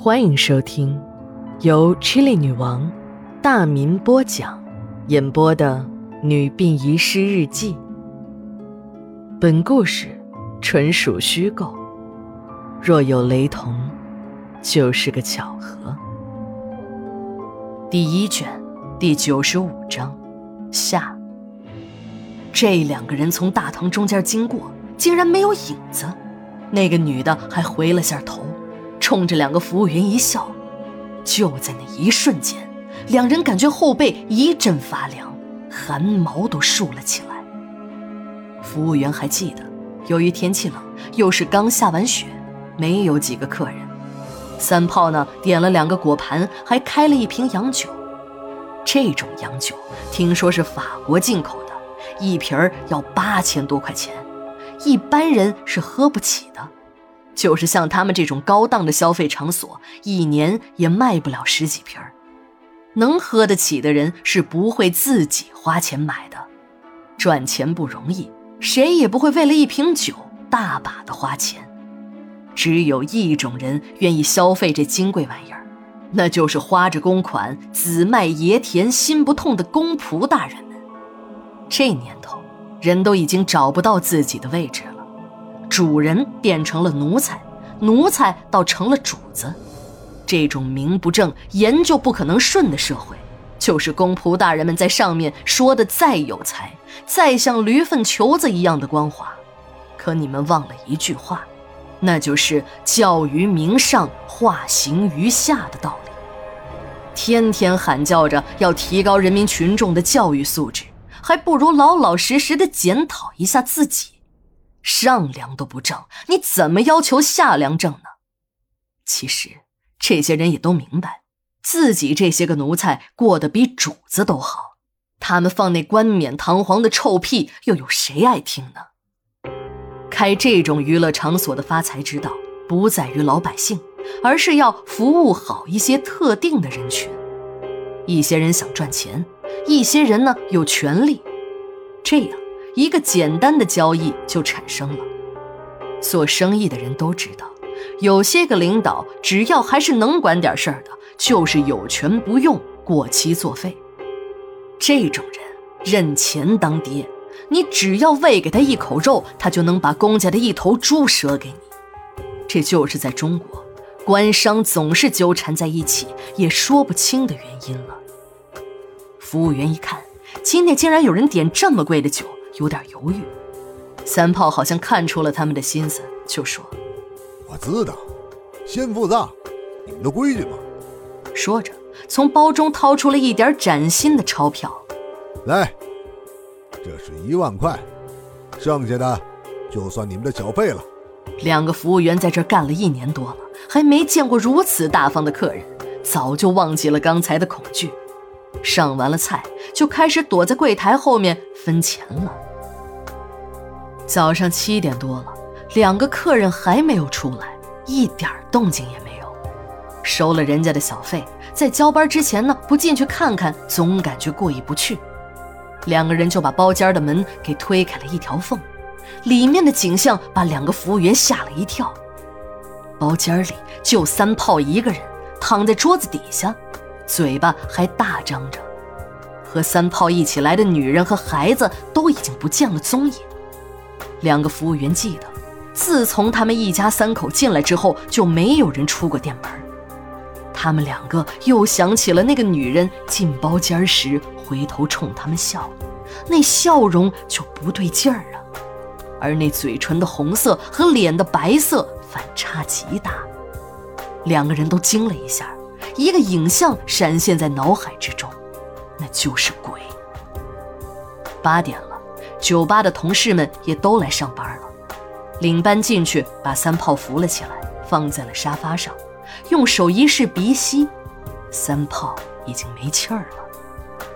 欢迎收听由 Chili 女王大民播讲、演播的《女病遗失日记》。本故事纯属虚构，若有雷同，就是个巧合。第一卷第九十五章下。这两个人从大堂中间经过，竟然没有影子。那个女的还回了下头，冲着两个服务员一笑。就在那一瞬间，两人感觉后背一阵发凉，汗毛都竖了起来。服务员还记得，由于天气冷，又是刚下完雪，没有几个客人。三炮呢，点了两个果盘，还开了一瓶洋酒。这种洋酒听说是法国进口的，一瓶儿要八千多块钱，一般人是喝不起的。就是像他们这种高档的消费场所，一年也卖不了十几瓶儿。能喝得起的人是不会自己花钱买的。赚钱不容易，谁也不会为了一瓶酒大把的花钱。只有一种人愿意消费这金贵玩意儿，那就是花着公款、子卖爷田、心不痛的公仆大人们。这年头，人都已经找不到自己的位置了。主人变成了奴才，奴才倒成了主子，这种名不正言就不可能顺的社会，就是公仆大人们在上面说的再有才，再像驴粪球子一样的光滑，可你们忘了一句话，那就是教于名上，化行于下的道理。天天喊叫着要提高人民群众的教育素质，还不如老老实实的检讨一下自己。上梁都不正，你怎么要求下梁正呢？其实这些人也都明白，自己这些个奴才过得比主子都好，他们放那冠冕堂皇的臭屁，又有谁爱听呢？开这种娱乐场所的发财之道，不在于老百姓，而是要服务好一些特定的人群。一些人想赚钱，一些人呢有权利，这样。一个简单的交易就产生了。做生意的人都知道，有些个领导只要还是能管点事儿的，就是有权不用，过期作废。这种人认钱当爹，你只要喂给他一口肉，他就能把公家的一头猪舍给你。这就是在中国，官商总是纠缠在一起，也说不清的原因了。服务员一看，今天竟然有人点这么贵的酒。有点犹豫，三炮好像看出了他们的心思，就说：“我知道，先付账，你们的规矩嘛。”说着，从包中掏出了一点崭新的钞票，来，这是一万块，剩下的就算你们的小费了。两个服务员在这干了一年多了，还没见过如此大方的客人，早就忘记了刚才的恐惧。上完了菜，就开始躲在柜台后面分钱了。早上七点多了，两个客人还没有出来，一点动静也没有。收了人家的小费，在交班之前呢，不进去看看，总感觉过意不去。两个人就把包间的门给推开了一条缝，里面的景象把两个服务员吓了一跳。包间里就三炮一个人，躺在桌子底下，嘴巴还大张着。和三炮一起来的女人和孩子都已经不见了踪影。两个服务员记得，自从他们一家三口进来之后，就没有人出过店门。他们两个又想起了那个女人进包间时回头冲他们笑，那笑容就不对劲儿了，而那嘴唇的红色和脸的白色反差极大。两个人都惊了一下，一个影像闪现在脑海之中，那就是鬼。八点了。酒吧的同事们也都来上班了，领班进去把三炮扶了起来，放在了沙发上，用手一试鼻息，三炮已经没气儿了。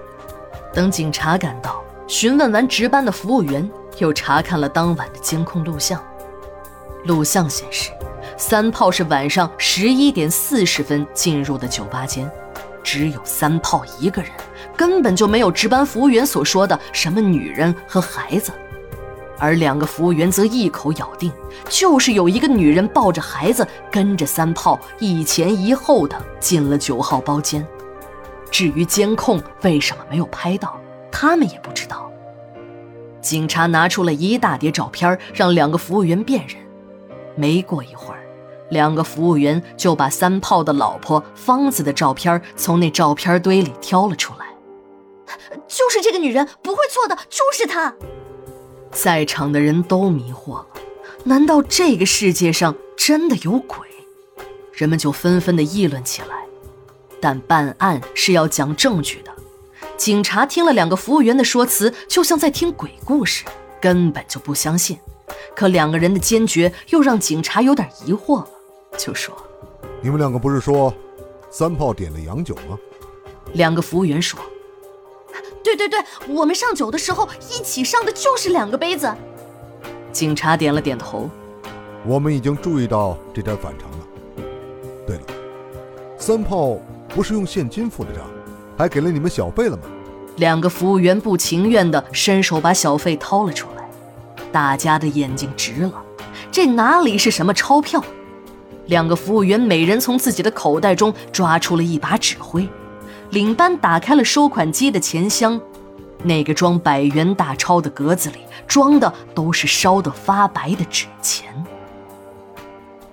等警察赶到，询问完值班的服务员，又查看了当晚的监控录像，录像显示，三炮是晚上十一点四十分进入的酒吧间，只有三炮一个人。根本就没有值班服务员所说的什么女人和孩子，而两个服务员则一口咬定，就是有一个女人抱着孩子跟着三炮一前一后的进了九号包间。至于监控为什么没有拍到，他们也不知道。警察拿出了一大叠照片，让两个服务员辨认。没过一会儿，两个服务员就把三炮的老婆芳子的照片从那照片堆里挑了出来。就是这个女人，不会错的，就是她。在场的人都迷惑了，难道这个世界上真的有鬼？人们就纷纷的议论起来。但办案是要讲证据的，警察听了两个服务员的说辞，就像在听鬼故事，根本就不相信。可两个人的坚决又让警察有点疑惑了，就说：“你们两个不是说三炮点了洋酒吗？”两个服务员说：“对对对，我们上酒的时候一起上的就是两个杯子。”警察点了点头：“我们已经注意到这点反常了。对了，三炮。”不是用现金付的账，还给了你们小费了吗？两个服务员不情愿地伸手把小费掏了出来，大家的眼睛直了。这哪里是什么钞票？两个服务员每人从自己的口袋中抓出了一把纸灰，领班打开了收款机的钱箱，那个装百元大钞的格子里装的都是烧得发白的纸钱。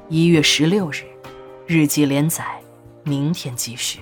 一月十六日，日记连载。明天继续。